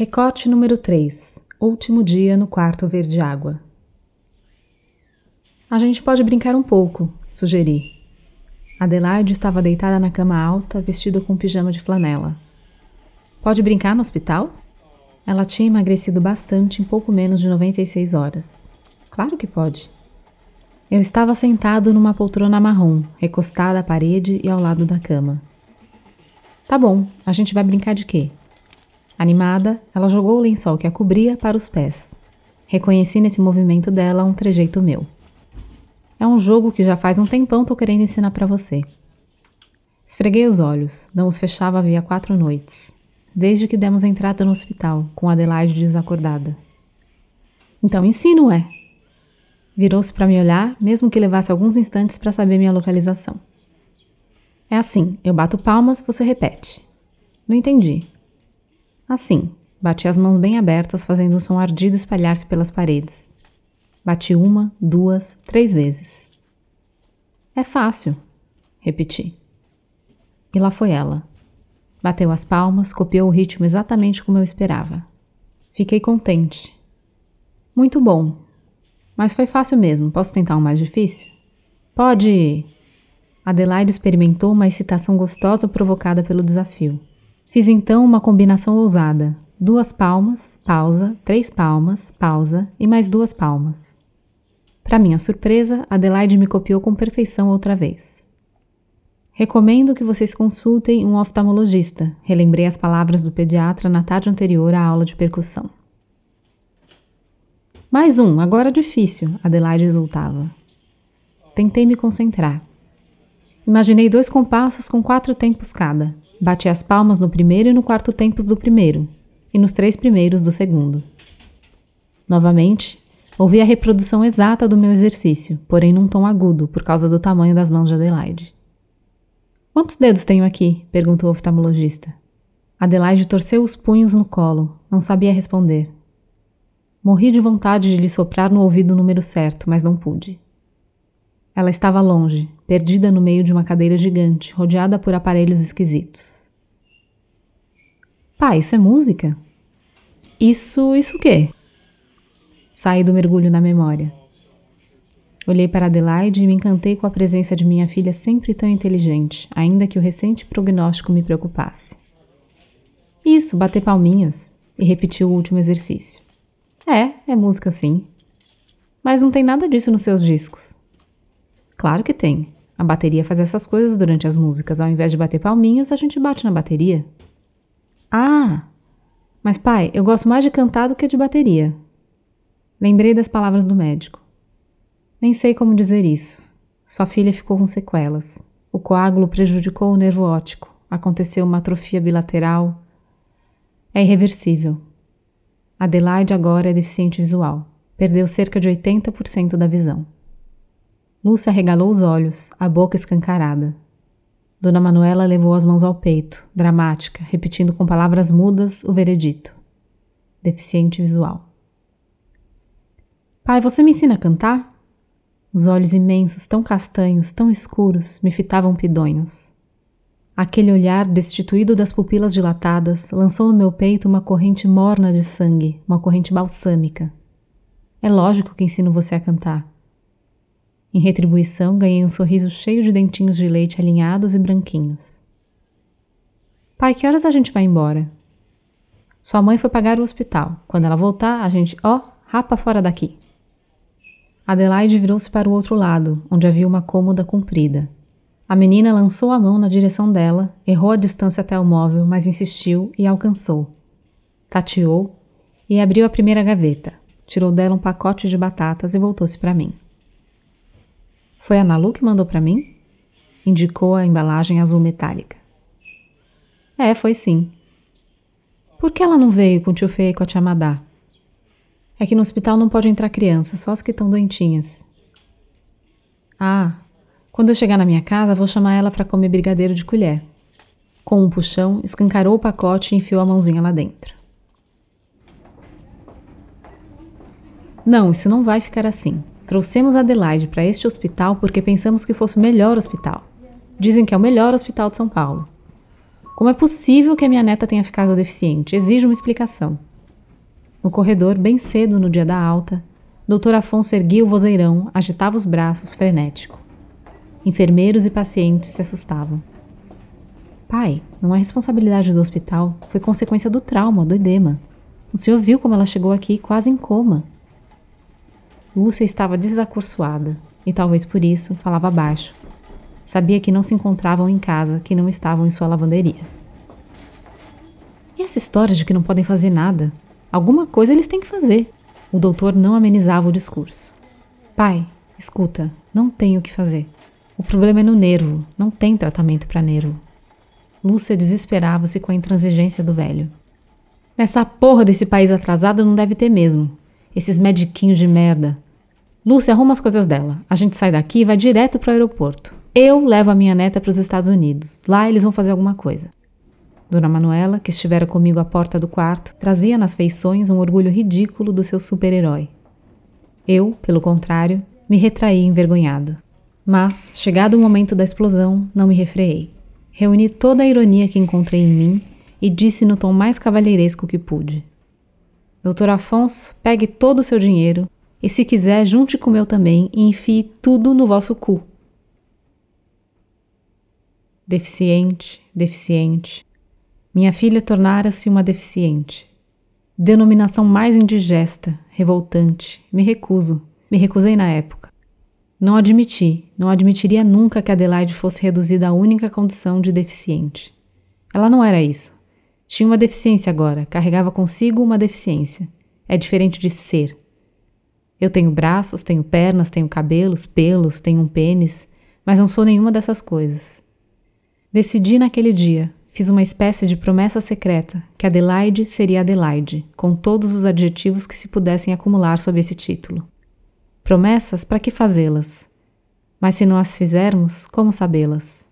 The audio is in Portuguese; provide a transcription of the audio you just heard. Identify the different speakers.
Speaker 1: Recorte número 3. Último dia no quarto verde água. A gente pode brincar um pouco, sugeri. Adelaide estava deitada na cama alta, vestida com um pijama de flanela. Pode brincar no hospital? Ela tinha emagrecido bastante em pouco menos de 96 horas. Claro que pode. Eu estava sentado numa poltrona marrom, recostada à parede e ao lado da cama. Tá bom, a gente vai brincar de quê? Animada, ela jogou o lençol que a cobria para os pés. Reconheci nesse movimento dela um trejeito meu. É um jogo que já faz um tempão tô querendo ensinar para você. Esfreguei os olhos, não os fechava havia quatro noites, desde que demos entrada no hospital, com Adelaide desacordada. Então ensino, é. Virou-se para me olhar, mesmo que levasse alguns instantes para saber minha localização. É assim, eu bato palmas, você repete. Não entendi. Assim, bati as mãos bem abertas, fazendo um som ardido espalhar-se pelas paredes. Bati uma, duas, três vezes. É fácil, repeti. E lá foi ela. Bateu as palmas, copiou o ritmo exatamente como eu esperava. Fiquei contente. Muito bom. Mas foi fácil mesmo. Posso tentar um mais difícil? Pode! Adelaide experimentou uma excitação gostosa provocada pelo desafio. Fiz então uma combinação ousada: duas palmas, pausa, três palmas, pausa e mais duas palmas. Para minha surpresa, Adelaide me copiou com perfeição outra vez. Recomendo que vocês consultem um oftalmologista, relembrei as palavras do pediatra na tarde anterior à aula de percussão. Mais um, agora difícil, Adelaide exultava. Tentei me concentrar. Imaginei dois compassos com quatro tempos cada, Bati as palmas no primeiro e no quarto tempos do primeiro, e nos três primeiros do segundo. Novamente, ouvi a reprodução exata do meu exercício, porém num tom agudo, por causa do tamanho das mãos de Adelaide. Quantos dedos tenho aqui? perguntou o oftalmologista. Adelaide torceu os punhos no colo, não sabia responder. Morri de vontade de lhe soprar no ouvido o número certo, mas não pude. Ela estava longe, perdida no meio de uma cadeira gigante, rodeada por aparelhos esquisitos. Pai, isso é música? Isso, isso o quê? Saí do mergulho na memória. Olhei para Adelaide e me encantei com a presença de minha filha sempre tão inteligente, ainda que o recente prognóstico me preocupasse. Isso, bater palminhas, e repetiu o último exercício. É, é música sim. Mas não tem nada disso nos seus discos. Claro que tem. A bateria faz essas coisas durante as músicas. Ao invés de bater palminhas, a gente bate na bateria. Ah! Mas pai, eu gosto mais de cantar do que de bateria. Lembrei das palavras do médico. Nem sei como dizer isso. Sua filha ficou com sequelas. O coágulo prejudicou o nervo óptico. Aconteceu uma atrofia bilateral. É irreversível. Adelaide agora é deficiente visual. Perdeu cerca de 80% da visão. Lúcia regalou os olhos, a boca escancarada. Dona Manuela levou as mãos ao peito, dramática, repetindo com palavras mudas o veredito. Deficiente visual. Pai, você me ensina a cantar? Os olhos imensos, tão castanhos, tão escuros, me fitavam pidonhos. Aquele olhar, destituído das pupilas dilatadas, lançou no meu peito uma corrente morna de sangue, uma corrente balsâmica. É lógico que ensino você a cantar. Em retribuição, ganhei um sorriso cheio de dentinhos de leite alinhados e branquinhos. Pai, que horas a gente vai embora? Sua mãe foi pagar o hospital. Quando ela voltar, a gente, ó, oh, rapa fora daqui. Adelaide virou-se para o outro lado, onde havia uma cômoda comprida. A menina lançou a mão na direção dela, errou a distância até o móvel, mas insistiu e alcançou. Tateou e abriu a primeira gaveta. Tirou dela um pacote de batatas e voltou-se para mim. Foi a Nalu que mandou para mim? Indicou a embalagem azul metálica. É, foi sim. Por que ela não veio com o tio Fê e com a tia Madá? É que no hospital não pode entrar criança, só as que estão doentinhas. Ah, quando eu chegar na minha casa, vou chamar ela para comer brigadeiro de colher. Com um puxão, escancarou o pacote e enfiou a mãozinha lá dentro. Não, isso não vai ficar assim. Trouxemos Adelaide para este hospital porque pensamos que fosse o melhor hospital. Dizem que é o melhor hospital de São Paulo. Como é possível que a minha neta tenha ficado deficiente? Exijo uma explicação. No corredor, bem cedo no dia da alta, Dr. Afonso erguia o vozeirão, agitava os braços, frenético. Enfermeiros e pacientes se assustavam. Pai, não é responsabilidade do hospital, foi consequência do trauma, do edema. O senhor viu como ela chegou aqui quase em coma. Lúcia estava desacursoada e talvez por isso falava baixo. Sabia que não se encontravam em casa, que não estavam em sua lavanderia. E essa história de que não podem fazer nada? Alguma coisa eles têm que fazer. O doutor não amenizava o discurso. Pai, escuta, não tenho o que fazer. O problema é no nervo, não tem tratamento para nervo. Lúcia desesperava-se com a intransigência do velho. Nessa porra desse país atrasado não deve ter mesmo. Esses mediquinhos de merda. Lúcia, arruma as coisas dela. A gente sai daqui e vai direto para o aeroporto. Eu levo a minha neta para os Estados Unidos. Lá eles vão fazer alguma coisa. Dona Manuela, que estivera comigo à porta do quarto, trazia nas feições um orgulho ridículo do seu super-herói. Eu, pelo contrário, me retraí envergonhado. Mas, chegado o momento da explosão, não me refreei. Reuni toda a ironia que encontrei em mim e disse no tom mais cavalheiresco que pude: Doutor Afonso, pegue todo o seu dinheiro e, se quiser, junte com o meu também e enfie tudo no vosso cu. Deficiente, deficiente, minha filha tornara-se uma deficiente. Denominação mais indigesta, revoltante. Me recuso. Me recusei na época. Não admiti, não admitiria nunca que Adelaide fosse reduzida à única condição de deficiente. Ela não era isso. Tinha uma deficiência agora, carregava consigo uma deficiência. É diferente de ser. Eu tenho braços, tenho pernas, tenho cabelos, pelos, tenho um pênis, mas não sou nenhuma dessas coisas. Decidi naquele dia, Fiz uma espécie de promessa secreta que Adelaide seria Adelaide, com todos os adjetivos que se pudessem acumular sob esse título. Promessas para que fazê-las? Mas se não as fizermos, como sabê-las?